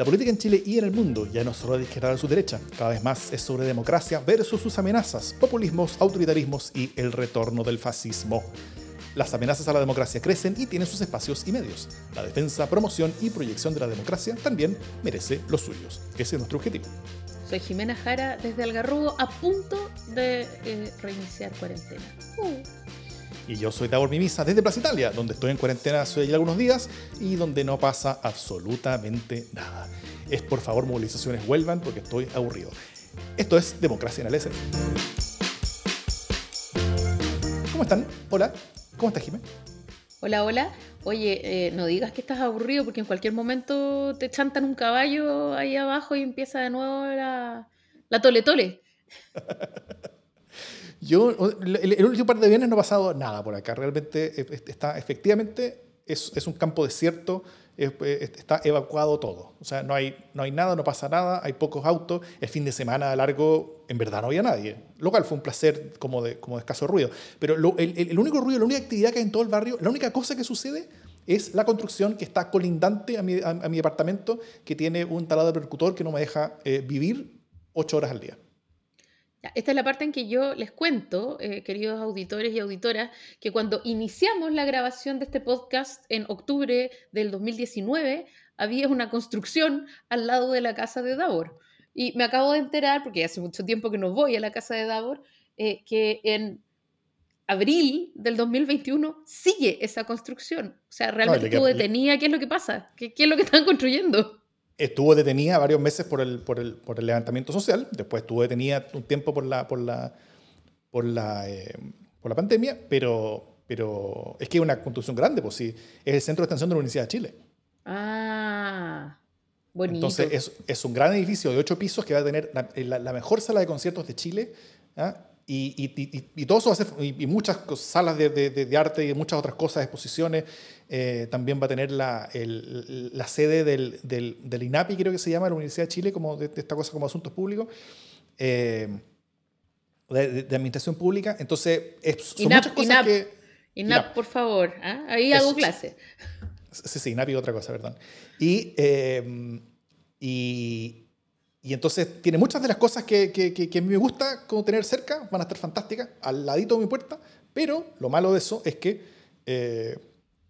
La política en Chile y en el mundo ya no solo de izquierda a su derecha, cada vez más es sobre democracia versus sus amenazas, populismos, autoritarismos y el retorno del fascismo. Las amenazas a la democracia crecen y tienen sus espacios y medios. La defensa, promoción y proyección de la democracia también merece los suyos. Ese es nuestro objetivo. Soy Jimena Jara desde Algarrobo, a punto de eh, reiniciar cuarentena. Uh. Y yo soy Davor Mimisa desde Plaza Italia, donde estoy en cuarentena hace ya algunos días y donde no pasa absolutamente nada. Es por favor movilizaciones vuelvan porque estoy aburrido. Esto es Democracia en el S. ¿Cómo están? Hola. ¿Cómo estás, Jimena? Hola, hola. Oye, eh, no digas que estás aburrido porque en cualquier momento te chantan un caballo ahí abajo y empieza de nuevo la, la tole tole. Yo, el, último par de viernes no ha pasado nada por acá. Realmente eh, está, efectivamente, es, es un campo desierto, está evacuado todo. O sea, no hay, no hay nada, no pasa nada, hay pocos autos. El fin de semana largo, en verdad no había nadie. Lo cual fue un placer como de, como de escaso ruido. Pero el, el, único ruido, la única actividad que hay en todo el barrio, la única cosa que sucede es la construcción que está colindante a mi, a, mi departamento, que tiene un taladro percutor que no me deja eh, vivir ocho horas al día. Esta es la parte en que yo les cuento, eh, queridos auditores y auditoras, que cuando iniciamos la grabación de este podcast en octubre del 2019, había una construcción al lado de la casa de Davor. Y me acabo de enterar, porque hace mucho tiempo que no voy a la casa de Davor, eh, que en abril del 2021 sigue esa construcción. O sea, realmente estuvo detenida. ¿Qué es lo que pasa? ¿Qué, ¿Qué, es lo que están construyendo? Estuvo detenida varios meses por el, por el, por el levantamiento social, después estuvo detenida un tiempo por la, por la, por la, eh, por la pandemia, pero, pero es que es una construcción grande, pues sí, es el centro de extensión de la Universidad de Chile. Ah, bonito. Entonces es, es un gran edificio de ocho pisos que va a tener la, la, mejor sala de conciertos de Chile. ¿ah? Y, y, y, todo eso ser, y, muchas salas de, de, de, arte y muchas otras cosas, exposiciones. Eh, también va a tener la, el, la sede del, del, del, INAPI, creo que se llama, la Universidad de Chile, como de, esta cosa como asuntos públicos, eh, de, administración pública. Entonces, son muchas cosas que... INAP, por favor, ¿ah? ahí hago clase. Sí, sí, INAPI otra cosa, ¿verdad? Y, eh, y, y entonces tiene muchas de las cosas que, que, a mí me gusta como tener cerca, van a estar fantásticas, al ladito de mi puerta, pero lo malo de eso es que eh,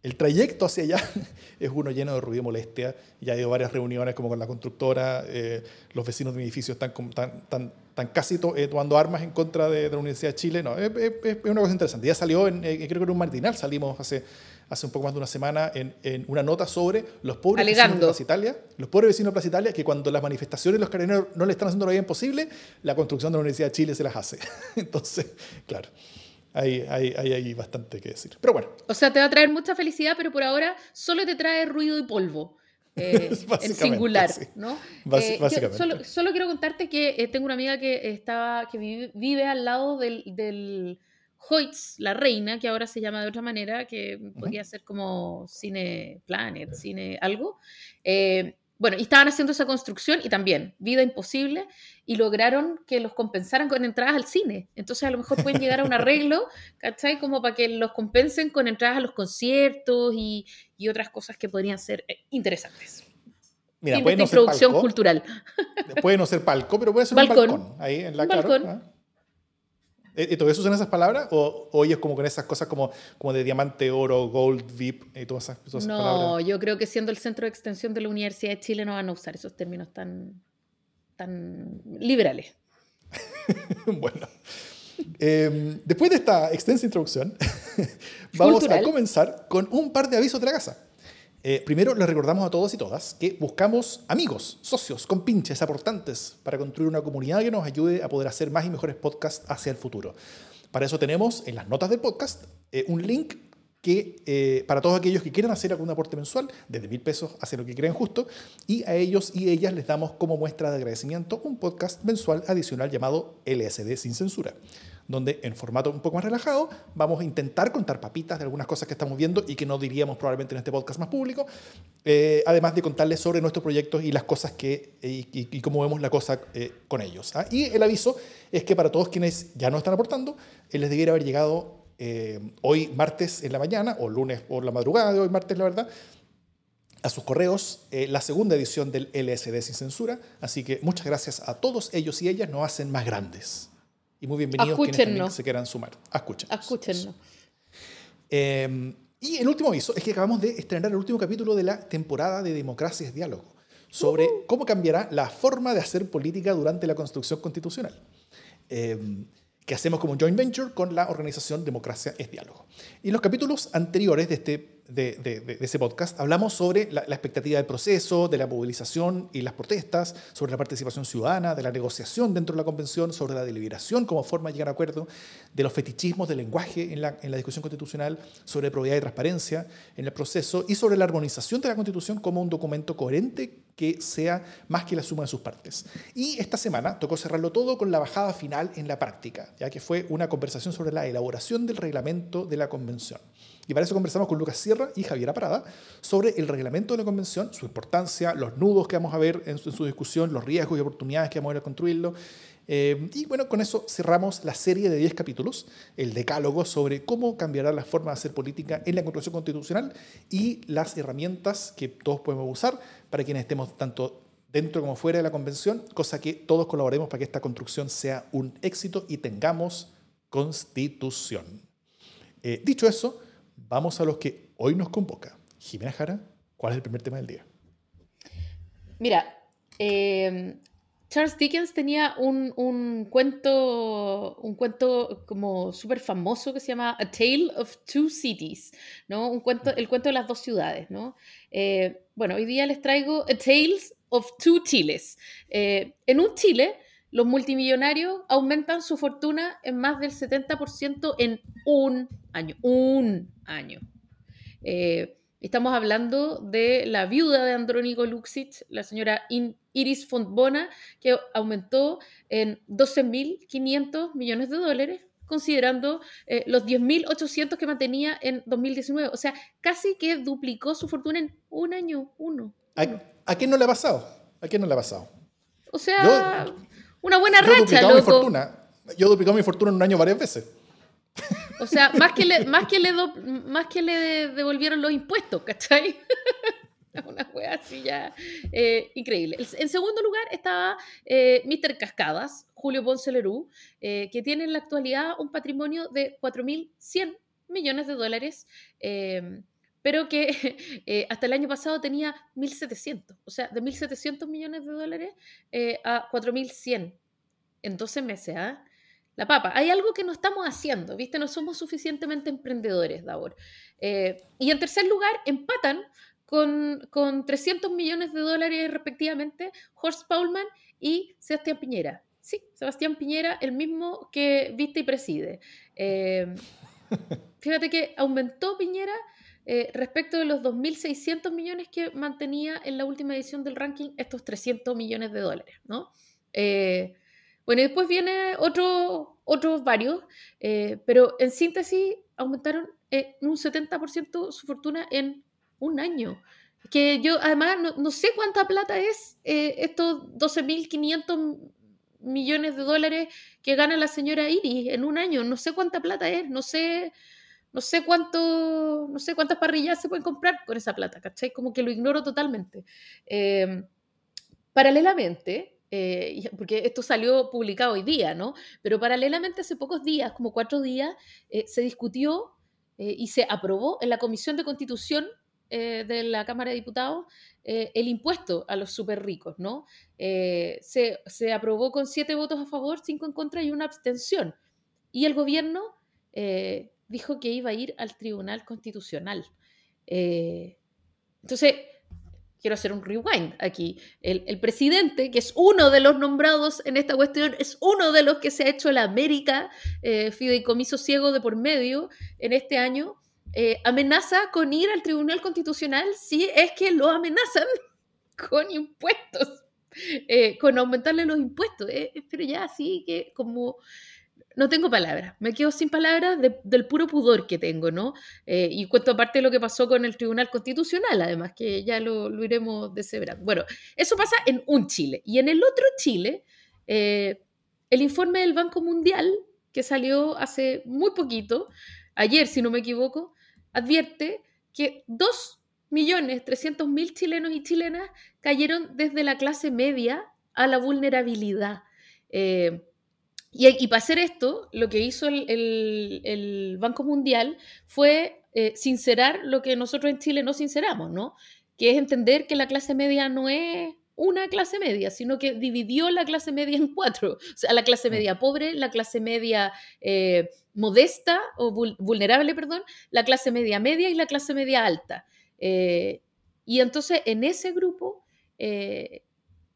el trayecto hacia allá es uno lleno de ruido y molestia. Ya ha ido varias reuniones como con la constructora, eh, los vecinos de mi edificio están, tan, tan, tan casi eh, tomando armas en contra de, la Universidad de Chile. No, es, es, una cosa interesante. Ya salió, en, creo que en un marginal, salimos hace hace un poco más de una semana en, en una nota sobre los pobres vecinos de Plaza Italia, los pobres vecinos de Plaza Italia, que cuando las manifestaciones de los carabineros no le están haciendo lo bien posible, la construcción de la Universidad de Chile se las hace. Entonces, claro. Hay, hay, hay, hay, bastante que decir. Pero bueno. O sea, te va a traer mucha felicidad, pero por ahora solo te trae ruido y polvo. Eh, en singular, ¿no? Eh, básicamente. Solo, solo, quiero contarte que eh, tengo una amiga que, estaba, que vive, vive al lado del, del Hoyts, la reina, que ahora se llama de otra manera, que podría ser como Cine Planet, Cine algo. Eh, bueno, y estaban haciendo esa construcción y también, vida imposible, y lograron que los compensaran con entradas al cine. Entonces a lo mejor pueden llegar a un arreglo, ¿cachai? Como para que los compensen con entradas a los conciertos y, y otras cosas que podrían ser eh, interesantes. Mira, puede no introducción cultural. Puede no ser palco, pero puede ser un balcón. Ahí en la cara. ¿Y todo eso usan esas palabras? ¿O, oyes como con esas cosas como, como de diamante, oro, gold, VIP y todas esas, no, palabras? No, yo creo que siendo el centro de extensión de la Universidad de Chile no van a usar esos términos tan, tan liberales. bueno. Em, después de esta extensa introducción, vamos a comenzar con un par de avisos de la casa. Eh, primero, les recordamos a todos y todas que buscamos amigos, socios, compinches, aportantes para construir una comunidad que nos ayude a poder hacer más y mejores podcasts hacia el futuro. Para eso tenemos en las notas del podcast eh, un link que eh, para todos aquellos que quieran hacer algún aporte mensual, desde mil pesos hacia lo que crean justo, y a ellos y ellas les damos como muestra de agradecimiento un podcast mensual adicional llamado LSD sin censura donde en formato un poco más relajado vamos a intentar contar papitas de algunas cosas que estamos viendo y que no diríamos probablemente en este podcast más público, eh, además de contarles sobre nuestros proyectos y las cosas que, y, cómo vemos la cosa eh, con ellos. ¿ah? Y el aviso es que para todos quienes ya no están aportando, eh, les debiera haber llegado hoy martes en la mañana, o lunes por la madrugada de hoy martes, la verdad, a sus correos eh, la segunda edición del LSD sin censura. Así que muchas gracias a todos ellos y ellas, nos hacen más grandes. Y muy bienvenidos quienes también se quieran sumar. Escúchenos. Escúchenos. Eh, y el último aviso es que acabamos de estrenar el último capítulo de la temporada de Democracia es Diálogo, sobre uh-huh. cómo cambiará la forma de hacer política durante la construcción constitucional. Eh, que hacemos como joint venture con la organización Democracia es Diálogo. Y los capítulos anteriores de este de, ese podcast, hablamos sobre la, expectativa del proceso, de la movilización y las protestas, sobre la participación ciudadana, de la negociación dentro de la convención, sobre la deliberación como forma de llegar a acuerdo, de los fetichismos del lenguaje en la, en la discusión constitucional, sobre probidad y transparencia en el proceso y sobre la armonización de la constitución como un documento coherente que sea más que la suma de sus partes. Y esta semana tocó cerrarlo todo con la bajada final en la práctica, ya que fue una conversación sobre la elaboración del reglamento de la convención. Y para eso conversamos con Lucas Sierra y Javiera Parada sobre el reglamento de la convención, su importancia, los nudos que vamos a ver en su, discusión, los riesgos y oportunidades que vamos a ver a construirlo. Eh, y bueno, con eso cerramos la serie de 10 capítulos, el decálogo sobre cómo cambiará la forma de hacer política en la construcción constitucional y las herramientas que todos podemos usar para quienes estemos tanto dentro como fuera de la convención, cosa que todos colaboremos para que esta construcción sea un éxito y tengamos constitución. Eh, dicho eso, vamos a los que hoy nos convoca. Jimena Jara, ¿cuál es el primer tema del día? Mira, em, Charles Dickens tenía un, cuento, un cuento como súper famoso que se llama A Tale of Two Cities, ¿no? Un cuento, el cuento de las dos ciudades, ¿no? Eh, bueno, hoy día les traigo A Tales of Two Chiles. Eh, en un Chile, los multimillonarios aumentan su fortuna en más del 70% en un año. Un año. Eh, estamos hablando de la viuda de Andrónico Luxich, la señora Iris Fontbona, que aumentó en 12.500 millones de dólares considerando eh, los 10.800 que mantenía en 2019. O sea, casi que duplicó su fortuna en un año, uno. ¿A, quién no le ha pasado? ¿A quién no le ha pasado? O sea, una buena yo racha, loco. Mi fortuna. Yo he duplicado mi fortuna en un año varias veces. O sea, más que le, más que le, más que le devolvieron los impuestos, ¿cachai? Una wea así ya eh, increíble. En segundo lugar estaba eh, Mr. Cascadas, Julio Ponce Lerú, eh, que tiene en la actualidad un patrimonio de 4.100 millones de dólares, em, pero que hasta el año pasado tenía 1.700. O sea, de 1.700 millones de dólares a 4.100 en 12 meses. ¿ah? La papa. Hay algo que no estamos haciendo, ¿viste? No somos suficientemente emprendedores, Davor. y en tercer lugar, empatan con, con 300 millones de dólares respectivamente, Horst Paulman y Sebastián Piñera. Sí, Sebastián Piñera, el mismo que viste y preside. Eh, fíjate que aumentó Piñera eh, respecto de los 2.600 millones que mantenía en la última edición del ranking, estos 300 millones de dólares, ¿no? Eh, bueno, y después viene otro, otros varios, pero en síntesis aumentaron un 70% su fortuna en un año. Que yo además no, sé cuánta plata es eh, estos 12.500 millones de dólares que gana la señora Iris en un año. No sé cuánta plata es, no sé, no sé cuánto, no sé cuántas parrillas se pueden comprar con esa plata, ¿cachai? Como que lo ignoro totalmente. Em, paralelamente, eh, porque esto salió publicado hoy día, ¿no? Pero paralelamente hace pocos días, como cuatro días, eh, se discutió y se aprobó en la Comisión de Constitución eh, de la Cámara de Diputados eh, el impuesto a los súper ricos, ¿no? Eh, se, se, aprobó con siete votos a favor, cinco en contra y una abstención. Y el gobierno dijo que iba a ir al Tribunal Constitucional. entonces, quiero hacer un rewind aquí. El, presidente, que es uno de los nombrados en esta cuestión, es uno de los que se ha hecho la América fideicomiso ciego de por medio en este año, eh, amenaza con ir al Tribunal Constitucional si es que lo amenazan con impuestos, eh, con aumentarle los impuestos. Eh, pero ya así que como no tengo palabras, me quedo sin palabras del puro pudor que tengo, ¿no? y cuento aparte lo que pasó con el Tribunal Constitucional, además, que ya lo, lo iremos deshebrando. Bueno, eso pasa en un Chile. Y en el otro Chile, el informe del Banco Mundial, que salió hace muy poquito, ayer, si no me equivoco, advierte que dos millones, 300 mil chilenos y chilenas cayeron desde la clase media a la vulnerabilidad. Eh, y, para hacer esto, lo que hizo el, Banco Mundial fue eh, sincerar lo que nosotros en Chile no sinceramos, ¿no? Que es entender que la clase media no es una clase media, sino que dividió la clase media en cuatro. O sea, la clase mm. media pobre, la clase media eh, modesta o vulnerable, perdón, la clase media media y la clase media alta. Eh, y entonces en ese grupo, eh,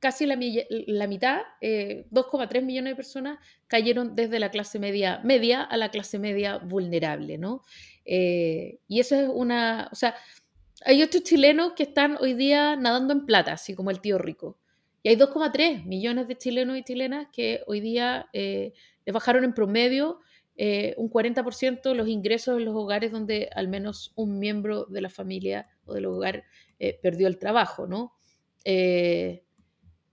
casi la, mitad, 2,3 millones de personas, cayeron desde la clase media media a la clase media vulnerable, ¿no? y eso es una, o sea, hay otros chilenos que están hoy día nadando en plata, así como el tío rico. Y hay 2,3 millones de chilenos y chilenas que hoy día eh, les bajaron en promedio eh, un 40% los ingresos en los hogares donde al menos un miembro de la familia o del hogar eh, perdió el trabajo, ¿no?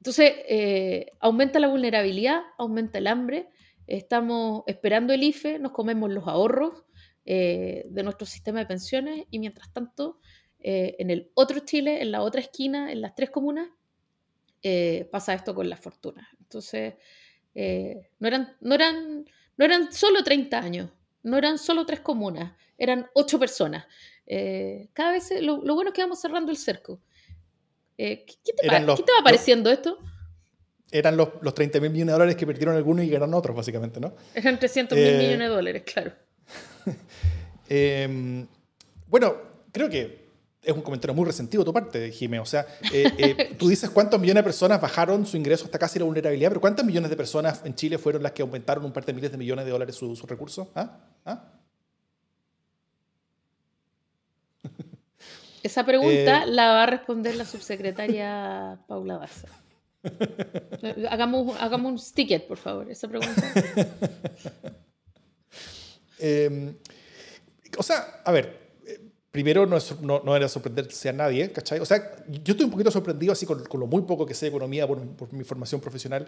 Entonces, aumenta la vulnerabilidad, aumenta el hambre, estamos esperando el IFE, nos comemos los ahorros de nuestro sistema de pensiones y mientras tanto eh, en el otro Chile, en la otra esquina, en las tres comunas, eh, pasa esto con las fortunas. Entonces, eh, no, eran, no, eran, no eran solo 30 años, no eran solo tres comunas, eran ocho personas. cada vez, lo, bueno es que vamos cerrando el cerco. ¿Qué, te va pareciendo esto? Eran los, los 30 mil millones de dólares que perdieron algunos y ganaron otros, básicamente, ¿no? Eran 300 mil millones de dólares, claro. Em, bueno, creo que es un comentario muy resentido de tu parte, Jimé. O sea, eh, eh, tú dices cuántos millones de personas bajaron su ingreso hasta casi la vulnerabilidad, pero ¿cuántas millones de personas en Chile fueron las que aumentaron un par de miles de millones de dólares sus su recursos? ¿Ah? ¿Ah? Esa pregunta eh, la va a responder la subsecretaria Paula Baza. Hagamos, hagamos un sticket, por favor, esa pregunta. Em, o sea, a ver, primero no, no, no, era sorprenderse a nadie, ¿cachai? O sea, yo estoy un poquito sorprendido así con, con lo muy poco que sé de economía por, por mi formación profesional.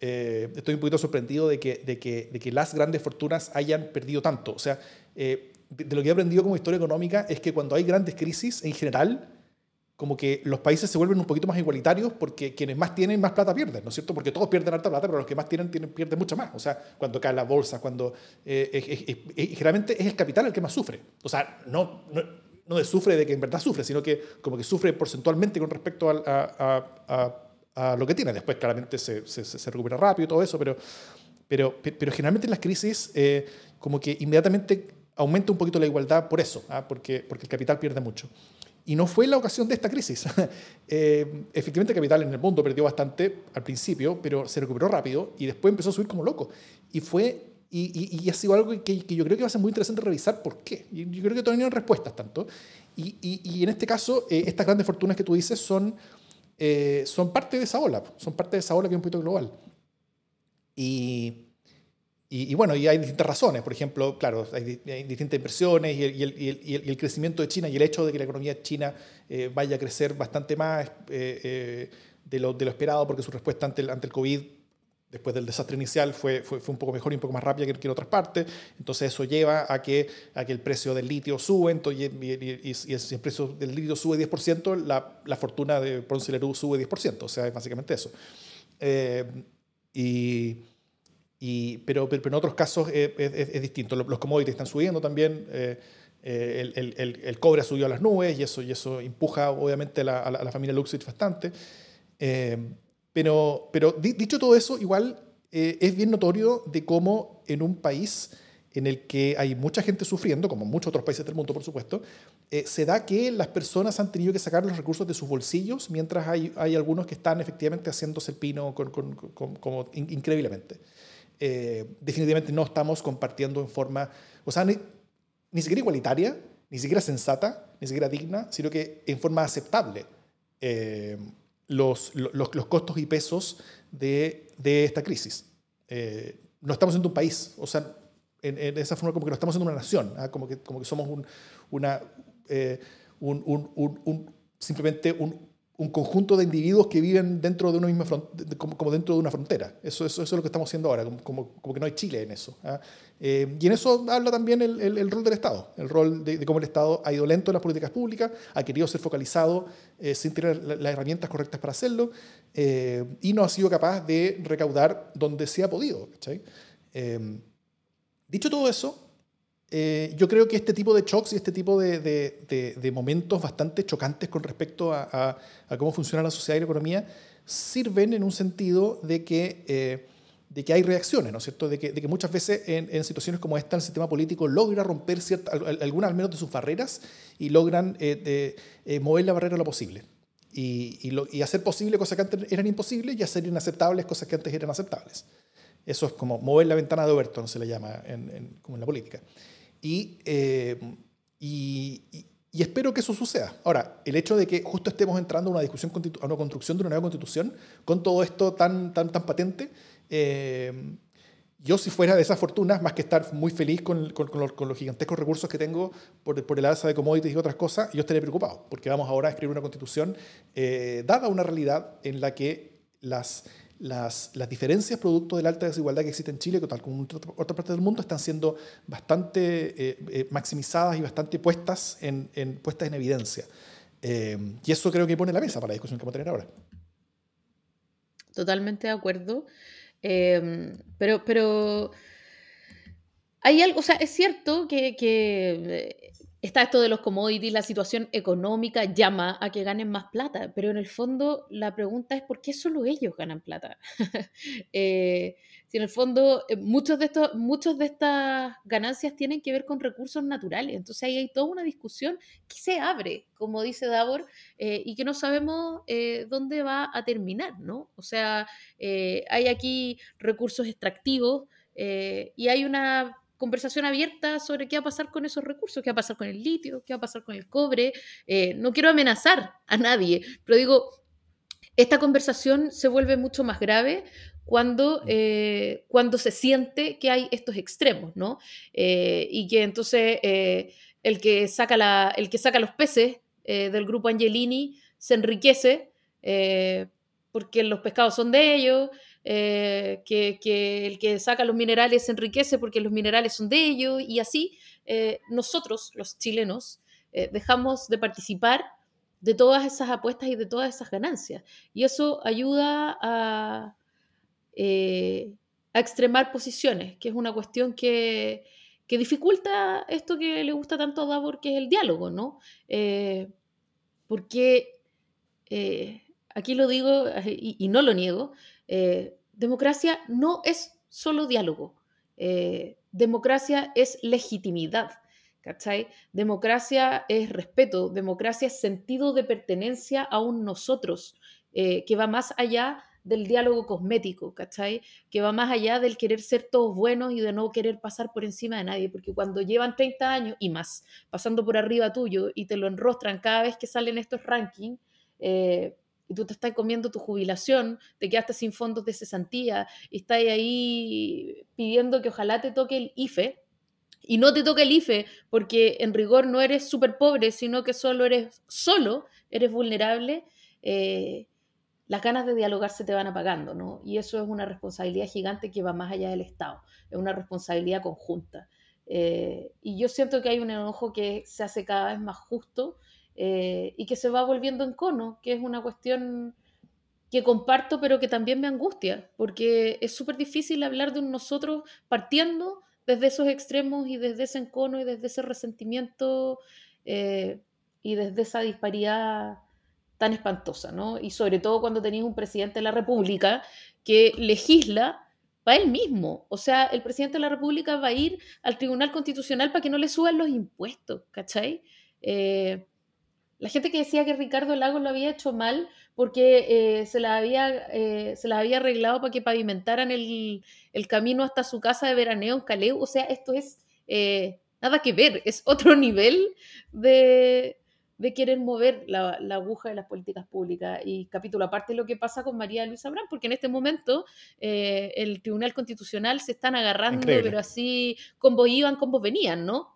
Eh, estoy un poquito sorprendido de que, de, que, de que, las grandes fortunas hayan perdido tanto. O sea, eh, de, lo que he aprendido como historia económica es que cuando hay grandes crisis, en general, como que los países se vuelven un poquito más igualitarios porque quienes más tienen, más plata pierden, ¿no es cierto? Porque todos pierden harta plata, pero los que más tienen, pierden mucha más. O sea, cuando cae la bolsa, cuando... Eh, generalmente es el capital el que más sufre. O sea, no, no no sufre de que en verdad sufre, sino que como que sufre porcentualmente con respecto a, a, lo que tiene. Después claramente se, se, recupera rápido y todo eso, pero, pero, pero generalmente en las crisis eh, como que inmediatamente aumenta un poquito la igualdad por eso, ¿ah? porque, porque el capital pierde mucho. Y no fue la ocasión de esta crisis. eh, efectivamente, el capital en el mundo perdió bastante al principio, pero se recuperó rápido y después empezó a subir como loco. Y fue y, y, ha sido algo que, yo creo que va a ser muy interesante revisar por qué. Yo creo que todavía no hay respuestas tanto. Y, y en este caso, eh, estas grandes fortunas que tú dices son, eh, son parte de esa ola, son parte de esa ola que es un poquito global. Y, y, bueno, y hay distintas razones. Por ejemplo, claro, hay, distintas inversiones y el, y, el, y, el, crecimiento de China y el hecho de que la economía china eh, vaya a crecer bastante más de, lo, de, lo, esperado porque su respuesta ante el, ante el COVID después del desastre inicial fue, fue, fue, un poco mejor y un poco más rápida que, en otras partes. Entonces eso lleva a que, a que el precio del litio sube, entonces, y, y, si el precio del litio sube 10%, la, la fortuna de Ponce Lerú sube 10%. O sea, es básicamente eso. Eh, y, y, pero, pero, en otros casos es, es, distinto. Los, commodities están subiendo también. Eh, eh, el, el, el, cobre ha subido a las nubes y eso, y eso empuja obviamente a la, a la familia Luxich bastante. Pero, pero dicho todo eso, igual eh, es bien notorio de cómo en un país en el que hay mucha gente sufriendo, como en muchos otros países del mundo, por supuesto, eh, se da que las personas han tenido que sacar los recursos de sus bolsillos, mientras hay, hay algunos que están efectivamente haciéndose el pino con, con, como increíblemente. Eh, definitivamente no estamos compartiendo en forma, o sea, ni, ni, siquiera igualitaria, ni siquiera sensata, ni siquiera digna, sino que en forma aceptable los, los, los costos y pesos de, de esta crisis. Eh, no estamos siendo un país, o sea, en, esa forma como que no estamos siendo una nación, ¿ah? como, que, como que somos un, una, eh, un, un, un, simplemente un, un conjunto de individuos que viven dentro de una misma como, dentro de una frontera. Eso, eso, eso, es lo que estamos haciendo ahora, como, como, que no hay Chile en eso. ¿ah? Eh, y en eso habla también el, el, rol del Estado, el rol de, cómo el Estado ha ido lento en las políticas públicas, ha querido ser focalizado eh, sin tener las herramientas correctas para hacerlo eh, y no ha sido capaz de recaudar donde se ha podido. dicho todo eso, eh, yo creo que este tipo de shocks y este tipo de, de, momentos bastante chocantes con respecto a, a, cómo funciona la sociedad y la economía sirven en un sentido de que, eh, de que hay reacciones, ¿no es cierto? De que, de que muchas veces en, en, situaciones como esta el sistema político logra romper algunas al menos de sus barreras y logran eh, mover la barrera lo posible. Y, y, lo, y, hacer posible cosas que antes eran imposibles y hacer inaceptables cosas que antes eran aceptables. Eso es como mover la ventana de Overton, se le llama en, como en la política. Eh, y, y, espero que eso suceda. Ahora, el hecho de que justo estemos entrando a una discusión, a una construcción de una nueva constitución, con todo esto tan, tan, tan patente, eh, yo si fuera de esas fortunas, más que estar muy feliz con, con, con, los, gigantescos recursos que tengo por, por, el alza de commodities y otras cosas, yo estaría preocupado, porque vamos ahora a escribir una constitución eh, dada una realidad en la que las las, las, diferencias producto de la alta desigualdad que existe en Chile, tal como en otra parte del mundo, están siendo bastante eh, eh, maximizadas y bastante puestas en, en puestas en evidencia. Eh, y eso creo que pone la mesa para la discusión que vamos a tener ahora. Totalmente de acuerdo. pero, pero hay algo, o sea, es cierto que, que está esto de los commodities, la situación económica llama a que ganen más plata, pero en el fondo la pregunta es por qué solo ellos ganan plata. eh, si en el fondo eh, muchos de, estos, muchos de estas ganancias tienen que ver con recursos naturales, entonces ahí hay toda una discusión que se abre, como dice Davor, eh, y que no sabemos dónde va a terminar, ¿no? O sea, hay aquí recursos extractivos y hay una conversación abierta sobre qué va a pasar con esos recursos, qué va a pasar con el litio, qué va a pasar con el cobre. Eh, no quiero amenazar a nadie, pero digo, esta conversación se vuelve mucho más grave cuando, mm. eh, cuando se siente que hay estos extremos, ¿no? Eh, y que entonces el, que saca la, el que saca los peces del grupo Angelini se enriquece porque los pescados son de ellos, eh, que, el que saca los minerales se enriquece porque los minerales son de ellos y así eh, nosotros, los chilenos, eh, dejamos de participar de todas esas apuestas y de todas esas ganancias. Y eso ayuda a, extremar posiciones, que es una cuestión que, que, dificulta esto que le gusta tanto a Davor, que es el diálogo, ¿no? porque aquí lo digo y no lo niego, eh, democracia no es solo diálogo, eh, democracia es legitimidad. ¿Cachai? Democracia es respeto, democracia es sentido de pertenencia a un nosotros, eh, que va más allá del diálogo cosmético, ¿cachai? Que va más allá del querer ser todos buenos y de no querer pasar por encima de nadie, porque cuando llevan 30 años y más pasando por arriba tuyo y te lo enrostran cada vez que salen estos rankings, y tú te estás comiendo tu jubilación, te quedaste sin fondos de cesantía y estás ahí pidiendo que ojalá te toque el IFE, y no te toque el IFE porque en rigor no eres súper pobre, sino que solo eres, solo eres vulnerable, eh, las ganas de dialogar se te van apagando, ¿no? Y eso es una responsabilidad gigante que va más allá del Estado, es una responsabilidad conjunta. Eh, y yo siento que hay un enojo que se hace cada vez más justo eh, y que se va volviendo en cono, que es una cuestión que comparto, pero que también me angustia, porque es súper difícil hablar de un nosotros partiendo desde esos extremos y desde ese encono y desde ese resentimiento eh, y desde esa disparidad tan espantosa, ¿no? Y sobre todo cuando tenéis un presidente de la República que legisla para él mismo. O sea, el presidente de la República va a ir al Tribunal Constitucional para que no le suban los impuestos, ¿cachai? Eh, la gente que decía que Ricardo Lagos lo había hecho mal porque eh, se, la había, eh, se la había arreglado para que pavimentaran el, camino hasta su casa de veraneo en Caleu. O sea, esto es eh, nada que ver, es otro nivel de, querer mover la, aguja de las políticas públicas. Y capítulo aparte lo que pasa con María Luisa Abrán, porque en este momento el Tribunal Constitucional se están agarrando, pero así, como iban, como venían, ¿no?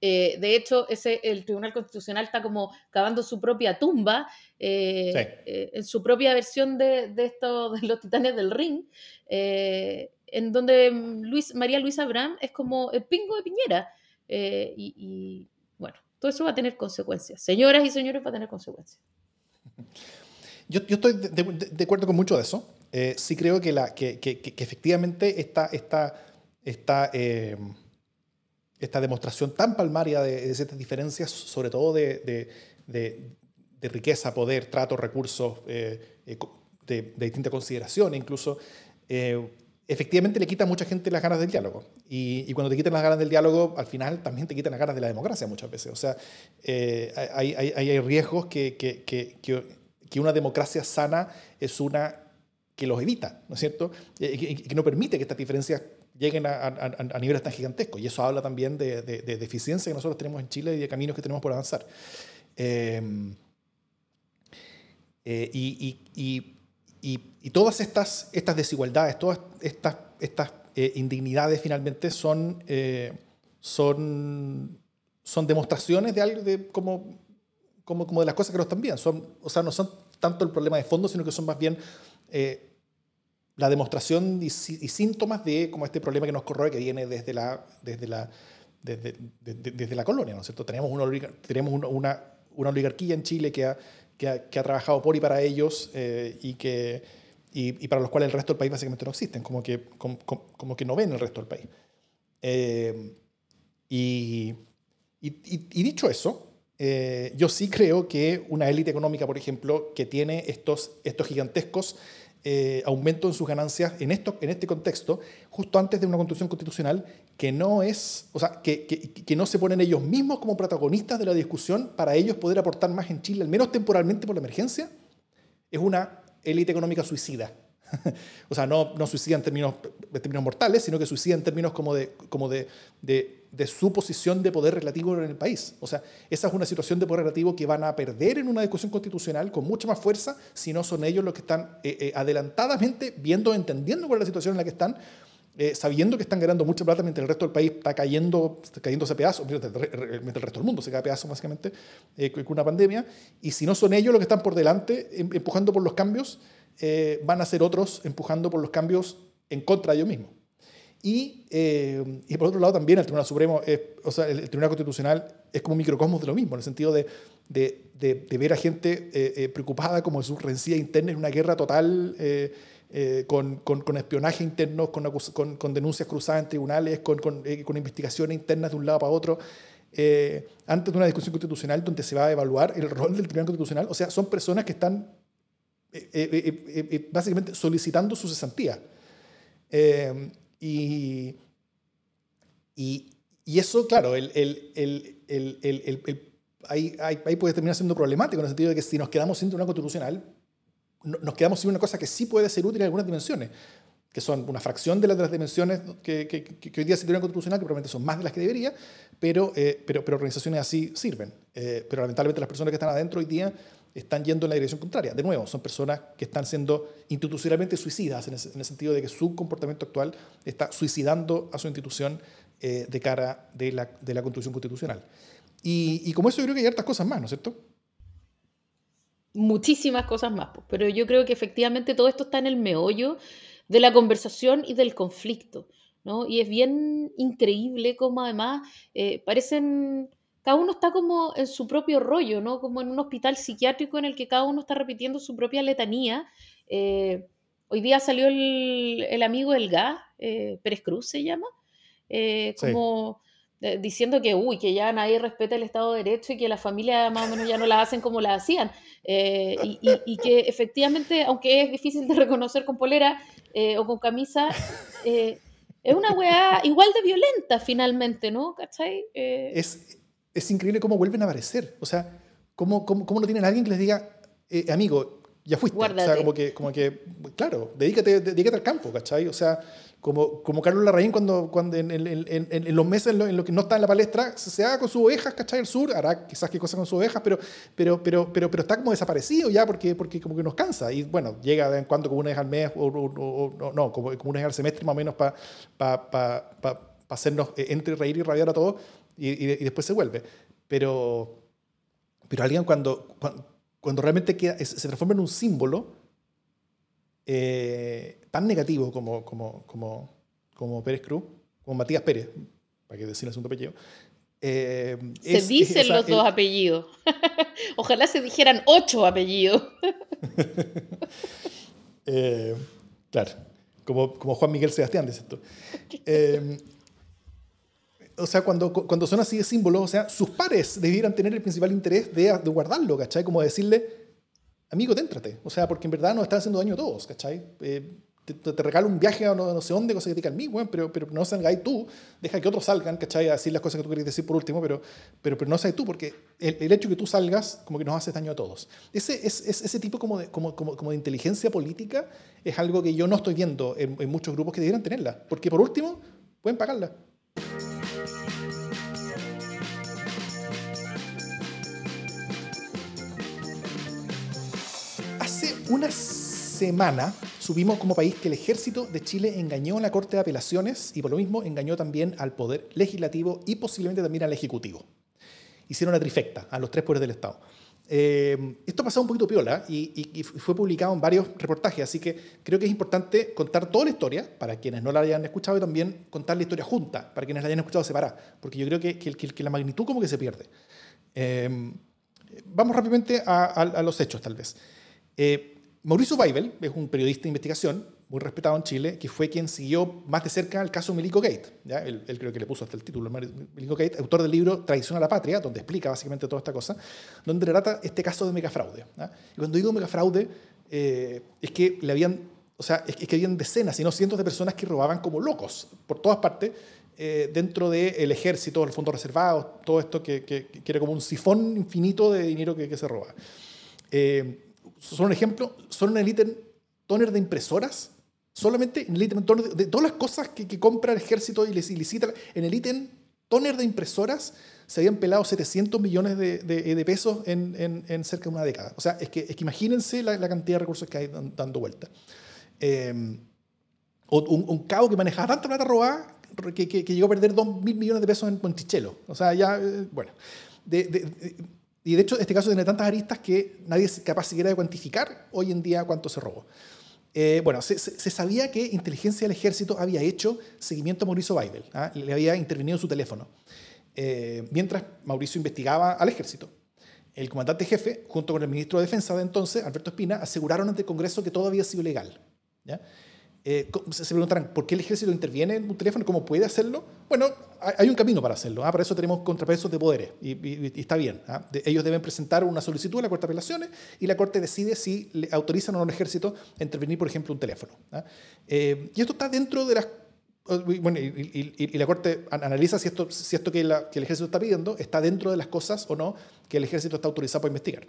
Eh, de hecho, ese, el Tribunal Constitucional está como cavando su propia tumba, eh, en su propia versión de, de, esto, de los titanes del ring, en donde Luis, María Luisa Abraham es como el pingo de Piñera. Y, y, bueno, todo eso va a tener consecuencias. Señoras y señores, va a tener consecuencias. Yo, yo estoy de, de, acuerdo con mucho de eso. Eh, sí creo que, la, que, que, que efectivamente esta, esta, esta, eh, esta, demostración tan palmaria de, ciertas diferencias, sobre todo de, de riqueza, poder, trato, recursos, eh, de, distinta consideración, incluso, efectivamente le quita a mucha gente las ganas del diálogo. Y, cuando te quitan las ganas del diálogo, al final también te quitan las ganas de la democracia muchas veces. O sea, hay, hay, hay, riesgos que, que, que una democracia sana es una que los evita, ¿no es cierto? Y que no permite que estas diferencias lleguen a, niveles tan gigantescos. Y eso habla también de, de, de, deficiencia que nosotros tenemos en Chile y de caminos que tenemos por avanzar. Em, eh, y, todas estas, desigualdades, todas estas, estas eh, indignidades finalmente son, eh, son, son demostraciones de algo de como como, como de las cosas que no están bien. Son, o sea, no son tanto el problema de fondo, sino que son más bien eh, la demostración y, síntomas de como este problema que nos corroe, que viene desde la, desde la, desde, desde, la colonia, ¿no es cierto? Tenemos una, tenemos una, una oligarquía en Chile que ha, que ha, que ha, trabajado por y para ellos eh, y, que, y, y, para los cuales el resto del país básicamente no existen, como que, como, como que no ven el resto del país. Eh, y, y, dicho eso, eh, yo sí creo que una élite económica, por ejemplo, que tiene estos, estos gigantescos eh, aumentos en sus ganancias en, esto, en este contexto, justo antes de una constitución constitucional que no es, o sea, que, que, no se ponen ellos mismos como protagonistas de la discusión para ellos poder aportar más en Chile, al menos temporalmente por la emergencia, es una élite económica suicida. o sea, no, no suicida en términos, términos mortales, sino que suicida en términos como de, como de, de, su posición de poder relativo en el país. O sea, esa es una situación de poder relativo que van a perder en una discusión constitucional con mucha más fuerza si no son ellos los que están eh, eh, adelantadamente viendo, entendiendo cuál es la situación en la que están, eh, sabiendo que están ganando mucha plata mientras el resto del país está cayendo, está cayéndose a pedazos, mientras el resto del mundo se cae a pedazos básicamente con una pandemia, y si no son ellos los que están por delante em, empujando por los cambios, van a ser otros empujando por los cambios en contra de ellos mismos. Y, eh, y por otro lado también el Tribunal Supremo, o sea, el, Tribunal Constitucional es como un microcosmos de lo mismo, en el sentido de, de, de, ver a gente eh, preocupada como su rencilla interna en una guerra total con, con, con, espionaje interno, con, con, denuncias cruzadas en tribunales, con, investigaciones internas de un lado para otro. antes de una discusión constitucional donde se va a evaluar el rol del Tribunal Constitucional. O sea, son personas que están eh, eh, eh, básicamente solicitando su cesantía. Y, y, y, eso, claro, el, el, el, ahí, ahí, puede terminar siendo problemático en el sentido de que si nos quedamos sin una constitucional, nos quedamos sin una cosa que sí puede ser útil en algunas dimensiones, que son una fracción de las, de las dimensiones que, que, que, hoy día se tiene constitucional, que probablemente son más de las que debería, pero, pero, pero organizaciones así sirven. pero lamentablemente las personas que están adentro hoy día están yendo en la dirección contraria. De nuevo, son personas que están siendo institucionalmente suicidas, en, el sentido de que su comportamiento actual está suicidando a su institución eh, de cara de la, de la Constitución Constitucional. Y, y, como eso yo creo que hay hartas cosas más, ¿no es cierto? Muchísimas cosas más, pero yo creo que efectivamente todo esto está en el meollo de la conversación y del conflicto. ¿no? Y es bien increíble cómo además eh, parecen cada uno está como en su propio rollo, ¿no? Como en un hospital psiquiátrico en el que cada uno está repitiendo su propia letanía. Eh, hoy día salió el, amigo del GA, eh, Pérez Cruz se llama, eh, como diciendo que, uy, que ya nadie respeta el Estado de Derecho y que las familias más o menos ya no las hacen como las hacían. Y, y, que efectivamente, aunque es difícil de reconocer con polera o con camisa, es una weá igual de violenta finalmente, ¿no? ¿Cachai? Es, es increíble cómo vuelven a aparecer. O sea, cómo, cómo, cómo no tienen a alguien que les diga, eh, amigo, ya fuiste. O sea, como que, como que, claro, dedícate, dedícate al campo, ¿cachai? O sea, como, como Carlos Larraín cuando, cuando en, en, en, en los meses en los que no está en la palestra, se, haga con sus ovejas, ¿cachai? El sur, hará quizás qué cosas con sus ovejas, pero, pero, pero, pero, pero está como desaparecido ya porque, porque como que nos cansa. Y bueno, llega de vez en cuando como una vez al mes, o, o, no, como, como una vez al semestre más o menos para pa, pa, pa, hacernos eh, entre reír y rabiar a todos y, después se vuelve. Pero, pero alguien cuando, cuando, realmente se transforma en un símbolo eh, tan negativo como, como, como, como Pérez Cruz, como Matías Pérez, para que decir el segundo apellido, eh, se dicen los dos apellidos. Ojalá se dijeran ocho apellidos. Eh, claro, como, como, Juan Miguel Sebastián, dice esto. Eh, o sea, cuando, cuando son así de símbolos, o sea, sus pares debieran tener el principal interés de, de guardarlo, ¿cachai? Como decirle, amigo, téntrate. O sea, porque en verdad nos están haciendo daño a todos, ¿cachai? te, regalo un viaje a no, sé dónde, cosa que te diga mí, bueno, pero, pero no salgáis tú, deja que otros salgan, ¿cachai? A decir las cosas que tú querías decir por último, pero, pero, pero no sé tú, porque el, el, hecho que tú salgas como que nos hace daño a todos. Ese, es, ese tipo como de, como, como, como, de inteligencia política es algo que yo no estoy viendo en, en muchos grupos que debieran tenerla, porque por último, pueden pagarla. Unas semana subimos como país que el ejército de Chile engañó a la Corte de Apelaciones y por lo mismo engañó también al Poder Legislativo y posiblemente también al Ejecutivo. Hicieron la trifecta a los tres poderes del Estado. Eh, esto pasó un poquito piola y, fue publicado en varios reportajes, así que creo que es importante contar toda la historia para quienes no la hayan escuchado y también contar la historia junta para quienes la hayan escuchado separada, porque yo creo que, la magnitud como que se pierde. Eh, vamos rápidamente a, a, los hechos, tal vez. Eh, Mauricio Weibel es un periodista de investigación muy respetado en Chile, que fue quien siguió más de cerca el caso Milico Gate. ¿ya? Él, creo que le puso hasta el título, Milico Gate, autor del libro Traición a la Patria, donde explica básicamente toda esta cosa, donde relata este caso de megafraude. Y cuando digo megafraude, eh, es que le habían, o sea, es, que habían decenas, si no cientos de personas que robaban como locos por todas partes, eh, dentro del ejército, los fondos reservados, todo esto que, que, era como un sifón infinito de dinero que, se roba. Eh, son un ejemplo, son un ítem toner de impresoras, solamente en el ítem toner de, todas las cosas que, compra el ejército y les licita, en el ítem toner de impresoras se habían pelado 700 millones de, de, pesos en, en, cerca de una década. O sea, es que, es que imagínense la, cantidad de recursos que hay dando vuelta. Eh, un, cabo que manejaba tanta plata robada que, que, llegó a perder 2 mil millones de pesos en Monticello. O sea, ya, eh, bueno. Y de hecho, este caso tiene tantas aristas que nadie es capaz siquiera de cuantificar hoy en día cuánto se robó. Eh, bueno, se, sabía que inteligencia del ejército había hecho seguimiento a Mauricio Weibel, ¿ah? le había intervenido en su teléfono, eh, mientras Mauricio investigaba al ejército. El comandante jefe, junto con el ministro de Defensa de entonces, Alberto Espina, aseguraron ante el Congreso que todo había sido legal. ¿ya? Eh, se preguntarán, ¿por qué el ejército interviene en un teléfono? ¿Cómo puede hacerlo? Bueno, hay un camino para hacerlo. ¿ah? Para eso tenemos contrapesos de poderes y, está bien. ¿ah? ellos deben presentar una solicitud a la Corte de Apelaciones y la Corte decide si le autorizan o no al ejército a intervenir, por ejemplo, un teléfono. ¿ah? Eh, y esto está dentro de las bueno, y, la Corte analiza si esto, si esto que, que, el ejército está pidiendo está dentro de las cosas o no que el ejército está autorizado para investigar.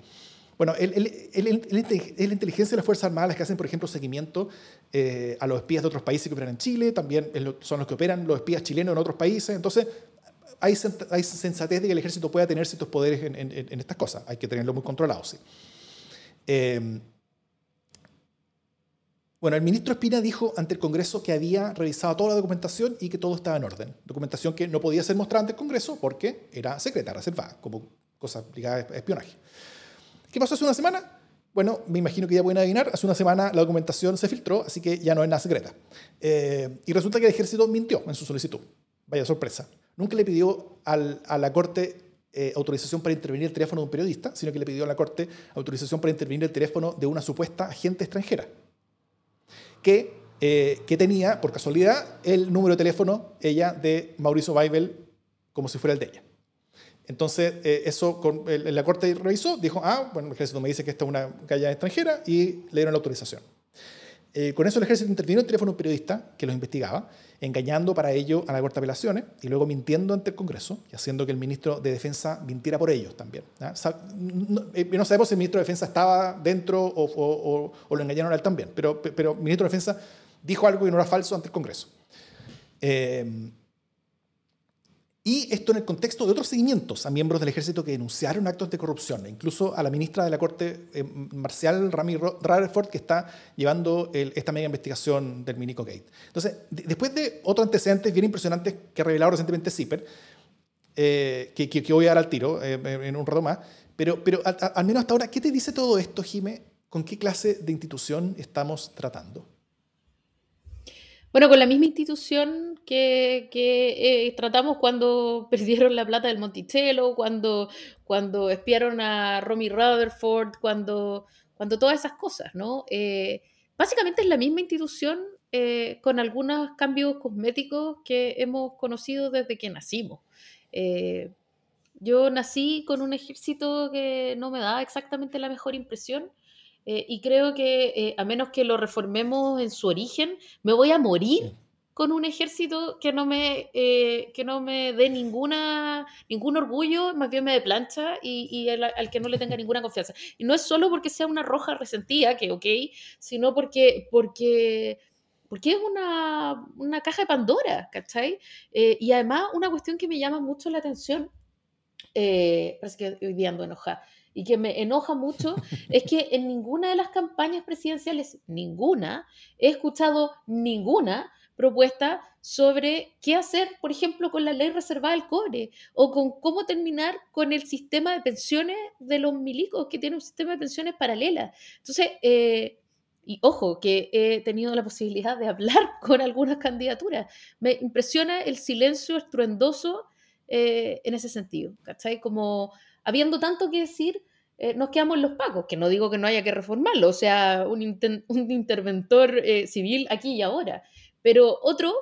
Bueno, es la inteligencia de las Fuerzas Armadas las que hacen, por ejemplo, seguimiento eh, a los espías de otros países que operan en Chile, también son los que operan los espías chilenos en otros países. Entonces, hay, sensatez de que el ejército pueda tener ciertos poderes en, estas cosas. Hay que tenerlo muy controlado, sí. Em, bueno, el ministro Espina dijo ante el Congreso que había revisado toda la documentación y que todo estaba en orden. Documentación que no podía ser mostrada ante el Congreso porque era secreta, reservada, como cosa ligada a espionaje. ¿Qué pasó hace una semana? Bueno, me imagino que ya pueden adivinar, hace una semana la documentación se filtró, así que ya no es nada secreta. Eh, y resulta que el ejército mintió en su solicitud. Vaya sorpresa. Nunca le pidió al, a la Corte eh, autorización para intervenir el teléfono de un periodista, sino que le pidió a la Corte autorización para intervenir el teléfono de una supuesta agente extranjera, que, eh, que tenía, por casualidad, el número de teléfono, ella, de Mauricio Weibel, como si fuera el de ella. Entonces, eh, eso la Corte revisó, dijo, ah, bueno, el ejército me dice que esta es una calle extranjera y le dieron la autorización. Eh, con eso el ejército intervino en el teléfono de un periodista que los investigaba, engañando para ello a la Corte de Apelaciones y luego mintiendo ante el Congreso y haciendo que el ministro de Defensa mintiera por ellos también. Eh, no, sabemos si el ministro de Defensa estaba dentro o, lo engañaron a él también, pero el ministro de Defensa dijo algo que no era falso ante el Congreso. Y esto en el contexto de otros seguimientos a miembros del ejército que denunciaron actos de corrupción, e incluso a la ministra de la Corte eh, Marcial Rami Rutherford, que está llevando esta mega investigación del Minico Gate. Entonces, después de otros antecedentes bien impresionantes que ha revelado recientemente CIPER, que, que, voy a dar al tiro en un rato más. Pero, pero al menos hasta ahora, ¿qué te dice todo esto, Jime? ¿Con qué clase de institución estamos tratando? Bueno, con la misma institución que, eh, tratamos cuando perdieron la plata del Monticello, cuando, cuando espiaron a Romy Rutherford, cuando, cuando todas esas cosas, ¿no? Eh, básicamente es la misma institución eh, con algunos cambios cosméticos que hemos conocido desde que nacimos. yo nací con un ejército que no me da exactamente la mejor impresión eh, y creo que eh, a menos que lo reformemos en su origen, me voy a morir con un ejército que no me, eh, que no me dé ninguna, ningún orgullo, más bien me dé plancha y, al, que no le tenga ninguna confianza. Y no es solo porque sea una roja resentida, que ok, sino porque, porque, porque es una, una caja de Pandora, ¿cachai? y además una cuestión que me llama mucho la atención, parece que hoy día ando enojada, y que me enoja mucho es que en ninguna de las campañas presidenciales, ninguna, he escuchado ninguna propuesta sobre qué hacer, por ejemplo, con la ley reservada del cobre o con cómo terminar con el sistema de pensiones de los milicos, que tiene un sistema de pensiones paralela. Entonces, eh, y ojo, que he tenido la posibilidad de hablar con algunas candidaturas. Me impresiona el silencio estruendoso eh, en ese sentido, ¿cachai? Como habiendo tanto que decir, eh, nos quedamos los pacos, que no digo que no haya que reformarlo, o sea, un, interventor eh, civil aquí y ahora, pero otro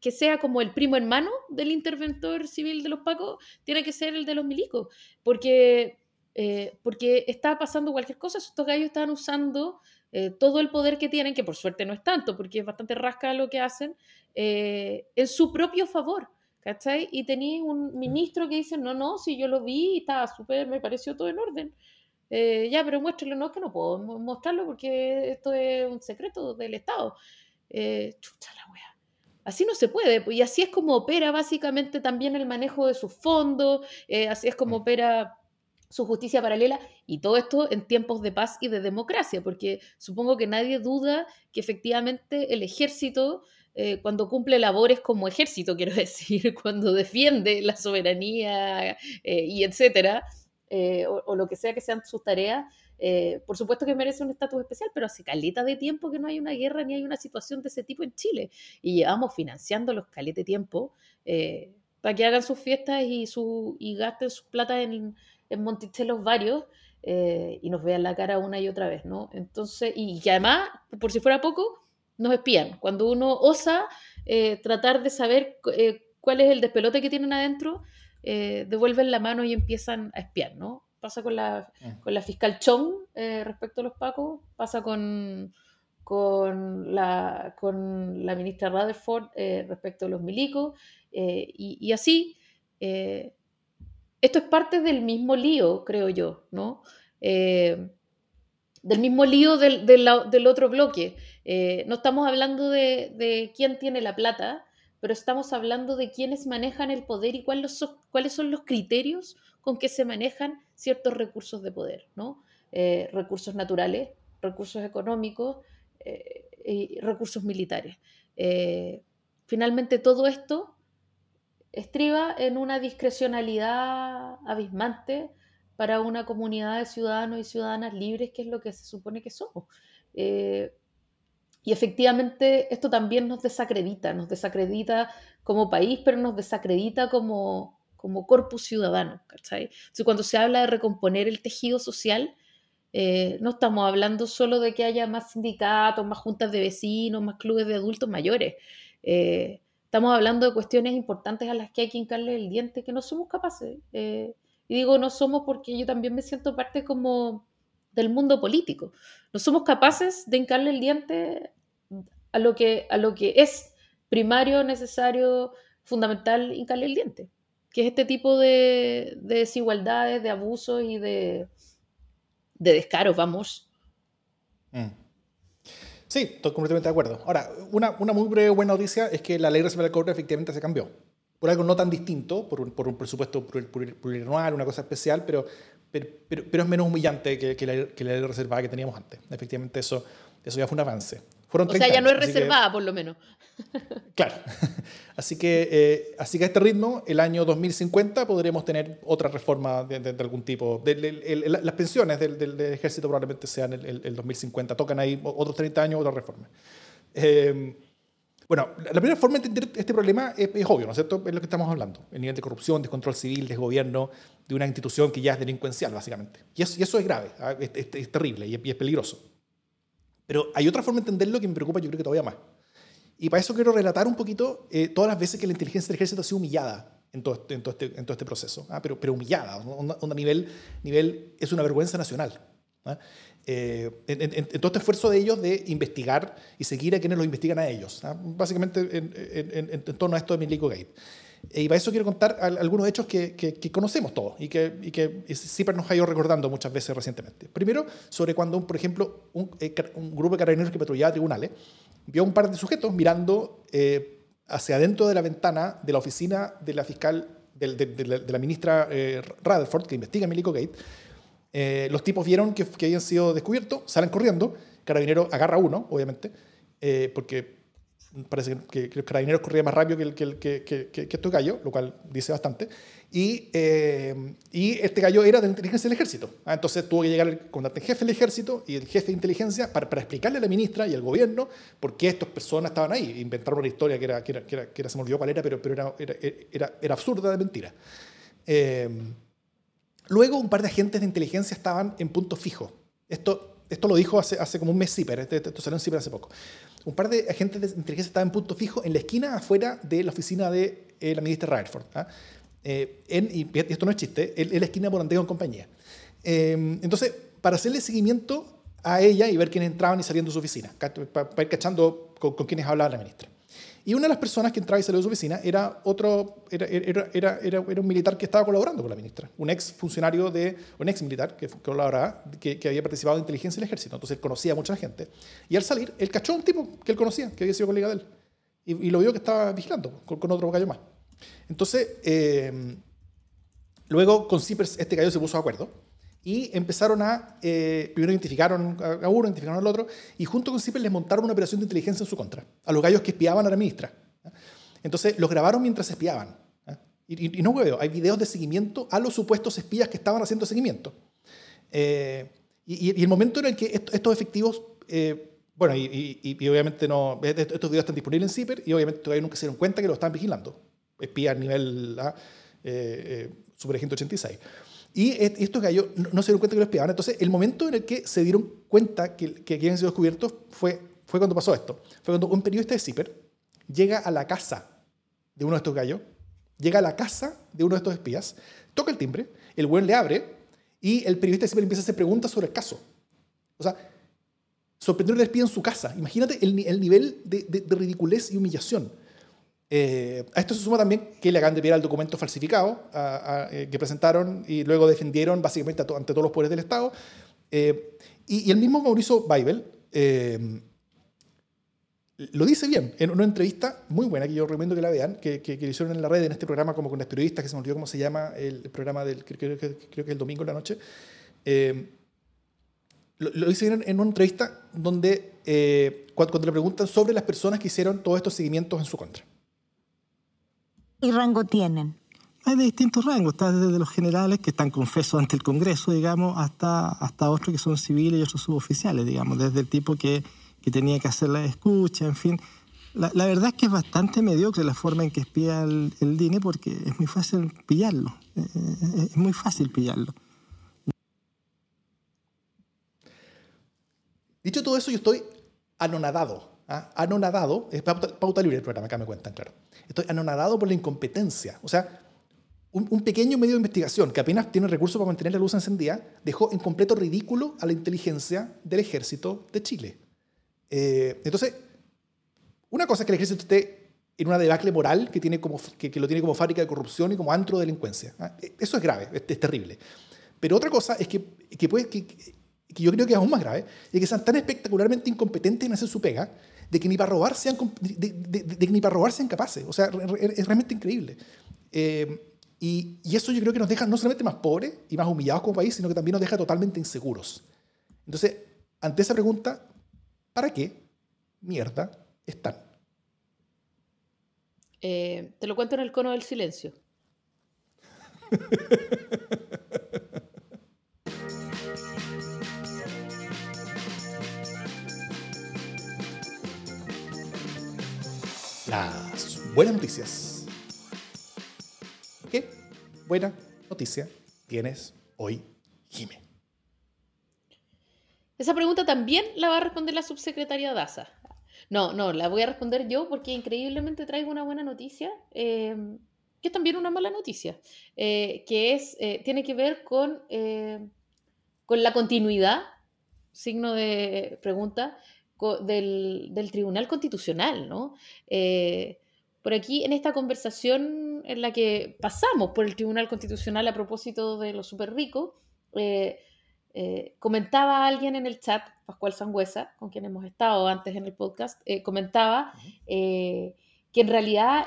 que sea como el primo hermano del interventor civil de los pacos, tiene que ser el de los milicos, porque, eh, porque está pasando cualquier cosa, estos gallos están usando todo el poder que tienen, que por suerte no es tanto, porque es bastante rasca lo que hacen, en su propio favor. ¿Cachai? Y tenéis un ministro que dice, no, no, si yo lo vi estaba súper, me pareció todo en orden. Eh, ya, pero muéstralo, no, es que no puedo mostrarlo porque esto es un secreto del Estado. Eh, chucha la wea. Así no se puede, pues, y así es como opera básicamente también el manejo de sus fondos, eh, así es como mm. opera su justicia paralela y todo esto en tiempos de paz y de democracia, porque supongo que nadie duda que efectivamente el ejército eh, cuando cumple labores como ejército, quiero decir, cuando defiende la soberanía eh, y etcétera, eh, o, lo que sea que sean sus tareas, por supuesto que merece un estatus especial, pero hace caleta de tiempo que no hay una guerra ni hay una situación de ese tipo en Chile. Y llevamos financiando los caletes de tiempo para que hagan sus fiestas y, su, y gasten sus plata en, en Monticellos varios. y nos vean la cara una y otra vez, ¿no? Entonces, y, y además, por si fuera poco, nos espían. Cuando uno osa eh, tratar de saber eh, cuál es el despelote que tienen adentro, eh, devuelven la mano y empiezan a espiar, ¿no? Pasa con la, mm. con la fiscal Chong respecto a los pacos, pasa con, con, la, con la ministra Rutherford respecto a los milicos, y, y, así. esto es parte del mismo lío, creo yo, ¿no? del mismo lío del, del, otro bloque. Eh, no estamos hablando de, quién tiene la plata, pero estamos hablando de quiénes manejan el poder y cuáles son, los criterios con que se manejan ciertos recursos de poder, ¿no? Eh, recursos naturales, recursos económicos eh, y recursos militares. finalmente todo esto estriba en una discrecionalidad abismante para una comunidad de ciudadanos y ciudadanas libres, que es lo que se supone que somos. Y efectivamente esto también nos desacredita, nos desacredita como país, pero nos desacredita como, como corpus ciudadano. ¿cachai? cuando se habla de recomponer el tejido social, eh, no estamos hablando solo de que haya más sindicatos, más juntas de vecinos, más clubes de adultos mayores. Eh, estamos hablando de cuestiones importantes a las que hay que hincarle el diente, que no somos capaces. Y digo no somos porque yo también me siento parte como del mundo político. No somos capaces de hincarle el diente a lo que, a lo que es primario, necesario, fundamental hincarle el diente, que es este tipo de, desigualdades, de abusos y de, de descaros, vamos. Mm. Sí, estoy completamente de acuerdo. Ahora, una, una muy breve buena noticia es que la ley reserva del cobre efectivamente se cambió por algo no tan distinto, por un, por un presupuesto plurianual, una cosa especial, pero, pero, pero, es menos humillante que, que, la, que la reservada que teníamos antes. Efectivamente, eso, eso ya fue un avance. Fueron 30 o sea, ya no es reservada, por lo menos. Claro. Así que, eh, así que a este ritmo, el año 2050 podremos tener otra reforma de, algún tipo. las pensiones del, ejército probablemente sean el, 2050. Tocan ahí otros 30 años, otra reforma. Eh, bueno, la primera forma de entender este problema es, obvio, ¿no es cierto? Es lo que estamos hablando. El nivel de corrupción, descontrol civil, desgobierno de una institución que ya es delincuencial, básicamente. Y eso, es grave, ¿ah? es, terrible y es, peligroso. Pero hay otra forma de entenderlo que me preocupa, yo creo que todavía más. Y para eso quiero relatar un poquito eh, todas las veces que la inteligencia del ejército ha sido humillada en todo, este, este, este proceso. ¿ah? Pero, pero humillada, a nivel, nivel, es una vergüenza nacional. ¿ah? Eh, en, todo este esfuerzo de ellos de investigar y seguir a quienes los investigan a ellos. ¿ah? Básicamente en, torno a esto de Milico Gate. Eh, y para eso quiero contar algunos hechos que, que, conocemos todos y que, y que nos ha ido recordando muchas veces recientemente. Primero, sobre cuando, por ejemplo, un, eh, un grupo de carabineros que patrullaba tribunales vio a un par de sujetos mirando hacia adentro de la ventana de la oficina de la fiscal, de, la, ministra Rutherford, que investiga Milico Gate, eh, los tipos vieron que, habían sido descubiertos, salen corriendo, Carabinero agarra uno, obviamente, eh, porque parece que, que, los carabineros corrían más rápido que, el, que, que, estos gallos, lo cual dice bastante. Y, eh, y este gallo era de la inteligencia del ejército. Ah, entonces tuvo que llegar el comandante jefe del ejército y el jefe de inteligencia para, para, explicarle a la ministra y al gobierno por qué estas personas estaban ahí. Inventaron una historia que era, que era, que era, se me olvidó cuál era, pero, pero era, era, era, absurda de mentira. Eh, Luego, un par de agentes de inteligencia estaban en punto fijo. Esto, esto lo dijo hace, hace como un mes CIPER, este, esto salió en CIPER hace poco. Un par de agentes de inteligencia estaban en punto fijo en la esquina afuera de la oficina de eh, la ministra Rutherford. ¿ah? Eh, y esto no es chiste, en, la esquina Morandeo en compañía. Eh, entonces, para hacerle seguimiento a ella y ver quiénes entraban y salían de su oficina, para, ir cachando con, con quienes hablaba la ministra. Y una de las personas que entraba y salió de su oficina era otro, era, era, era, era, un militar que estaba colaborando con la ministra, un ex funcionario de, un ex militar que colaboraba, que, que había participado en inteligencia del ejército, entonces él conocía a mucha gente. Y al salir, él cachó a un tipo que él conocía, que había sido colega de él, y, lo vio que estaba vigilando con, otro gallo más. Entonces, eh, luego con Zippers este gallo se puso de acuerdo y empezaron a, eh, primero identificaron a uno, identificaron al otro, y junto con CIPER les montaron una operación de inteligencia en su contra, a los gallos que espiaban a la ministra. Entonces, los grabaron mientras espiaban. Y, no huevo, hay videos de seguimiento a los supuestos espías que estaban haciendo seguimiento. Eh, y, el momento en el que estos efectivos, eh, bueno, y, obviamente no, estos videos están disponibles en CIPER y obviamente todavía nunca se dieron cuenta que lo estaban vigilando. Espías a nivel Super Agente 86. Y estos gallos no se dieron cuenta que los espiaban. Entonces, el momento en el que se dieron cuenta que, que habían sido descubiertos fue, cuando pasó esto. Fue cuando un periodista de CIPER llega a la casa de uno de estos gallos, llega a la casa de uno de estos espías, toca el timbre, el buen le abre y el periodista de CIPER empieza a hacer preguntas sobre el caso. O sea, sorprendió al espía en su casa. Imagínate el, el nivel de ridiculez y humillación. Eh, a esto se suma también que le acaban de enviar el documento falsificado eh, que presentaron y luego defendieron básicamente ante todos los poderes del Estado. Eh, y, el mismo Mauricio Weibel lo dice bien en una entrevista muy buena que yo recomiendo que la vean, que, que, le hicieron en la red en este programa como con las periodistas, que se me olvidó cómo se llama el, programa del, creo, que es el domingo en la noche. lo, lo, dice bien en una entrevista donde cuando le preguntan sobre las personas que hicieron todos estos seguimientos en su contra. ¿Qué rango tienen? Hay de distintos rangos, está desde los generales que están confesos ante el Congreso, digamos, hasta, hasta otros que son civiles y otros suboficiales, digamos, desde el tipo que, que tenía que hacer la escucha, en fin. La, la, verdad es que es bastante mediocre la forma en que espía el, el DINE porque es muy fácil pillarlo, eh, eh, es muy fácil pillarlo. Dicho todo eso, yo estoy anonadado ¿ah? anonadado, es pauta, libre el programa, acá me cuentan, claro. Estoy anonadado por la incompetencia. O sea, un, pequeño medio de investigación que apenas tiene recursos para mantener la luz encendida, dejó en completo ridículo a la inteligencia del ejército de Chile. Eh, entonces, una cosa es que el ejército esté en una debacle moral que, tiene como, que, lo tiene como fábrica de corrupción y como antro de delincuencia. ¿ah? Eso es grave, es, terrible. Pero otra cosa es que, que, puede, que, que yo creo que es aún más grave, es que sean tan espectacularmente incompetentes en hacer su pega de que ni para robar sean, de, de, ni para robar sean capaces. O sea, es realmente increíble. Eh, y, y, eso yo creo que nos deja no solamente más pobres y más humillados como país, sino que también nos deja totalmente inseguros. Entonces, ante esa pregunta, ¿para qué? mierda están? Eh, te lo cuento en el cono del silencio. buenas noticias. ¿Qué buena noticia tienes hoy, Jimé? Esa pregunta también la va a responder la subsecretaria Daza. No, no, la voy a responder yo porque increíblemente traigo una buena noticia, eh, que es también una mala noticia, eh, que es, eh, tiene que ver con, con la continuidad, signo de pregunta, del, del, Tribunal Constitucional, ¿no? Por aquí, en esta conversación en la que pasamos por el Tribunal Constitucional a propósito de los súper ricos, eh, comentaba alguien en el chat, Pascual Sangüesa, con quien hemos estado antes en el podcast, eh, comentaba eh, que en realidad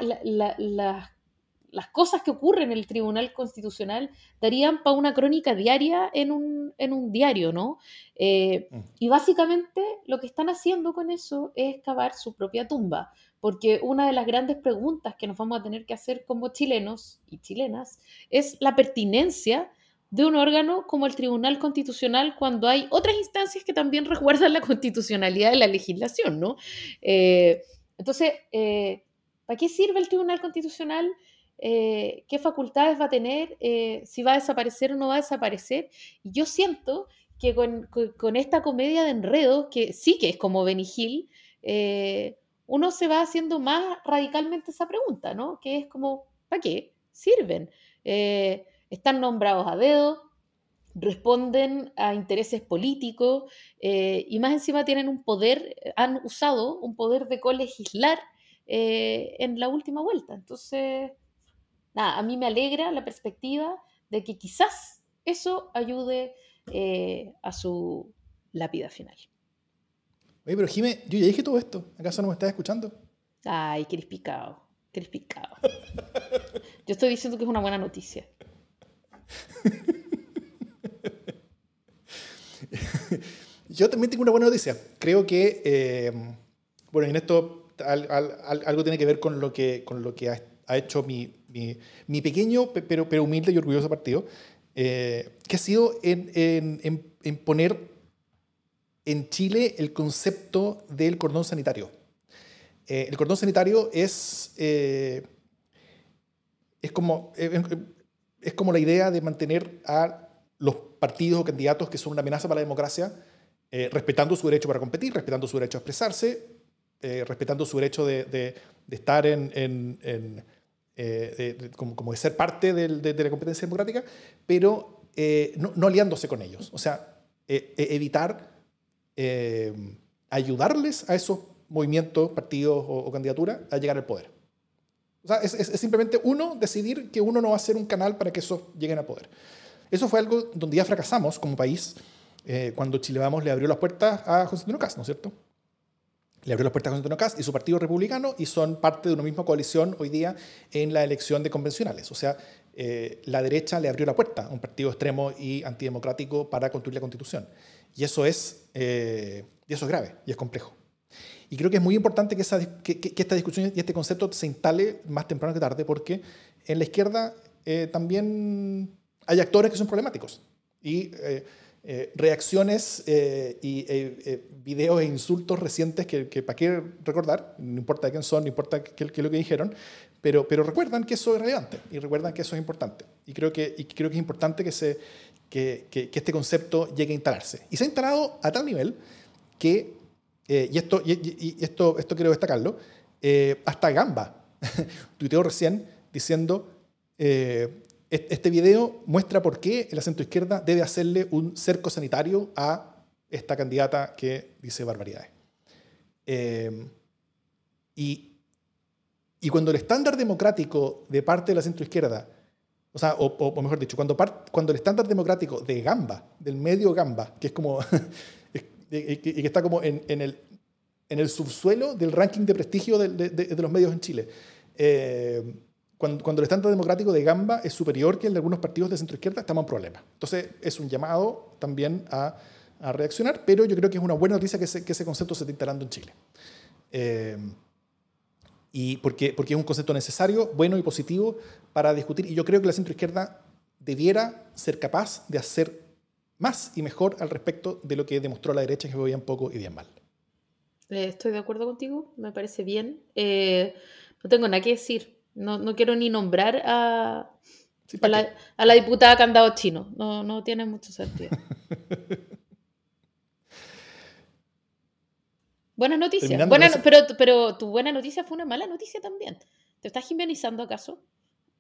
las cosas que ocurren en el Tribunal Constitucional darían para una crónica diaria en un, en un diario, ¿no? Mm. Y básicamente lo que están haciendo con eso es cavar su propia tumba, porque una de las grandes preguntas que nos vamos a tener que hacer como chilenos y chilenas es la pertinencia de un órgano como el Tribunal Constitucional cuando hay otras instancias que también resguardan la constitucionalidad de la legislación, ¿no? Eh, entonces, eh, ¿para qué sirve el Tribunal Constitucional? Eh, ¿Qué facultades va a tener? ¿Si va a desaparecer o no va a desaparecer? Y yo siento que con, con, esta comedia de enredos, que sí que es como Benny Hill, uno se va haciendo más radicalmente esa pregunta, ¿no? Que es como, ¿para qué sirven? están nombrados a dedo, responden a intereses políticos eh, y más encima tienen un poder, han usado un poder de colegislar eh, en la última vuelta. Entonces, nada, a mí me alegra la perspectiva de que quizás eso ayude eh, a su lápida final. Oye, pero Jimé, yo ya dije todo esto. ¿Acaso no me estás escuchando? Ay, qué picado. Qué picado. Yo estoy diciendo que es una buena noticia. Yo también tengo una buena noticia. Creo que, eh, bueno, en esto algo tiene que ver con lo que, con lo que ha, hecho mi, mi, pequeño pero, pero humilde y orgulloso partido, eh, que ha sido en, en, en, poner en Chile el concepto del cordón sanitario. Eh, el cordón sanitario es, es como, es como la idea de mantener a los partidos o candidatos que son una amenaza para la democracia, eh, respetando su derecho para competir, respetando su derecho a expresarse, eh, respetando su derecho de, de, estar en, en, eh, como, como, de ser parte de, la competencia democrática, pero no, no, aliándose con ellos. O sea, evitar ayudarles a esos movimientos, partidos o, o candidaturas a llegar al poder. O sea, es, simplemente uno decidir que uno no va a ser un canal para que eso lleguen a poder. Eso fue algo donde ya fracasamos como país eh, cuando Chile Vamos le abrió las puertas a José Antonio Cast, ¿no es cierto? Le abrió las puertas a José Antonio Cast y su partido republicano y son parte de una misma coalición hoy día en la elección de convencionales. O sea, eh, la derecha le abrió la puerta a un partido extremo y antidemocrático para construir la constitución. Y eso es, eh, y eso es grave y es complejo. Y creo que es muy importante que, esa, que, esta discusión y este concepto se instale más temprano que tarde, porque en la izquierda eh, también hay actores que son problemáticos. Y eh, eh, reacciones y videos e insultos recientes que, para qué recordar, no importa de quién son, no importa qué, es lo que dijeron, pero, pero recuerdan que eso es relevante y recuerdan que eso es importante. Y creo que, y creo que es importante que, se, que, que este concepto llegue a instalarse. Y se ha instalado a tal nivel que eh, y, esto, y, esto, esto quiero destacarlo, eh, hasta Gamba tuiteó recién diciendo, eh, este video muestra por qué el acento izquierda debe hacerle un cerco sanitario a esta candidata que dice barbaridades. y, y cuando el estándar democrático de parte de la centro izquierda, o sea, o, mejor dicho, cuando, cuando el estándar democrático de Gamba, del medio Gamba, que es como y que está como en, en, el, en el subsuelo del ranking de prestigio de, de, de los medios en Chile. Eh, cuando, el estándar democrático de Gamba es superior que el de algunos partidos de centro izquierda, estamos en problema. Entonces, es un llamado también a, reaccionar, pero yo creo que es una buena noticia que ese, concepto se esté instalando en Chile. Eh, y porque, es un concepto necesario, bueno y positivo para discutir. Y yo creo que la centroizquierda debiera ser capaz de hacer más y mejor al respecto de lo que demostró la derecha, que fue bien poco y bien mal. Eh, estoy de acuerdo contigo, me parece bien. Eh, no tengo nada que decir. No, no quiero ni nombrar a, a, la, a, la, diputada Candado Chino. No, no tiene mucho sentido. Buenas noticias. Buena, pero, pero tu buena noticia fue una mala noticia también. ¿Te estás jimenizando acaso?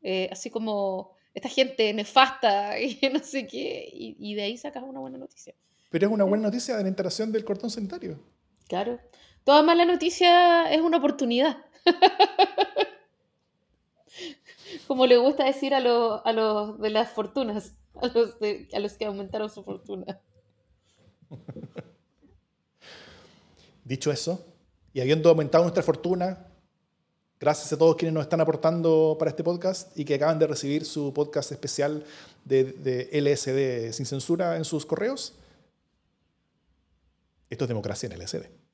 Eh, así como esta gente nefasta y no sé qué, y, y, de ahí sacas una buena noticia. Pero es una buena noticia de la instalación del cordón sanitario. Claro. Toda mala noticia es una oportunidad. como le gusta decir a, los, a de las fortunas, a los, de, a los que aumentaron su fortuna. Dicho eso, y habiendo aumentado nuestra fortuna, gracias a todos quienes nos están aportando para este podcast y que acaban de recibir su podcast especial de, de LSD sin censura en sus correos, esto es democracia en LSD.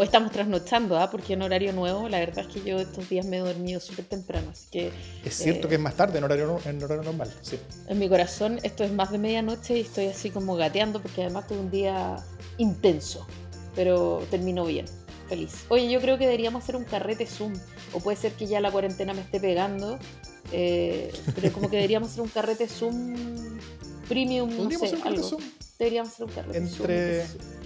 Hoy estamos trasnochando, ¿ah? porque en horario nuevo, la verdad es que yo estos días me he dormido súper temprano. Así que, es cierto eh, que es más tarde en horario, en horario normal, sí. En mi corazón esto es más de medianoche y estoy así como gateando porque además tuve un día intenso, pero terminó bien, feliz. Oye, yo creo que deberíamos hacer un carrete Zoom, o puede ser que ya la cuarentena me esté pegando, eh, pero como que deberíamos hacer un carrete Zoom premium, no sé, algo. Zoom. Deberíamos hacer un carrete Entre... Zoom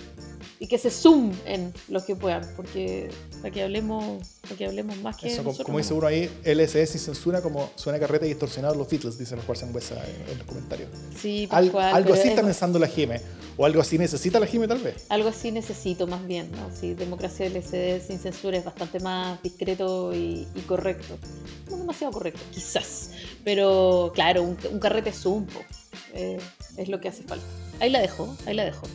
y que se zoomen los que puedan, porque para que hablemos, para que hablemos más que Eso, nosotros, como dice uno ahí, LSS sin censura, como suena carreta y distorsionado los Beatles, dicen los Juan Huesa en, en los comentarios. Sí, Al, cual, algo así es, está pensando la Jime, o algo así necesita la Jime tal vez. Algo así necesito más bien, ¿no? Sí, democracia LSD sin censura es bastante más discreto y, y correcto. No demasiado correcto, quizás, pero claro, un, un carrete zoom eh, es lo que hace falta. Ahí la dejo, ahí la dejo.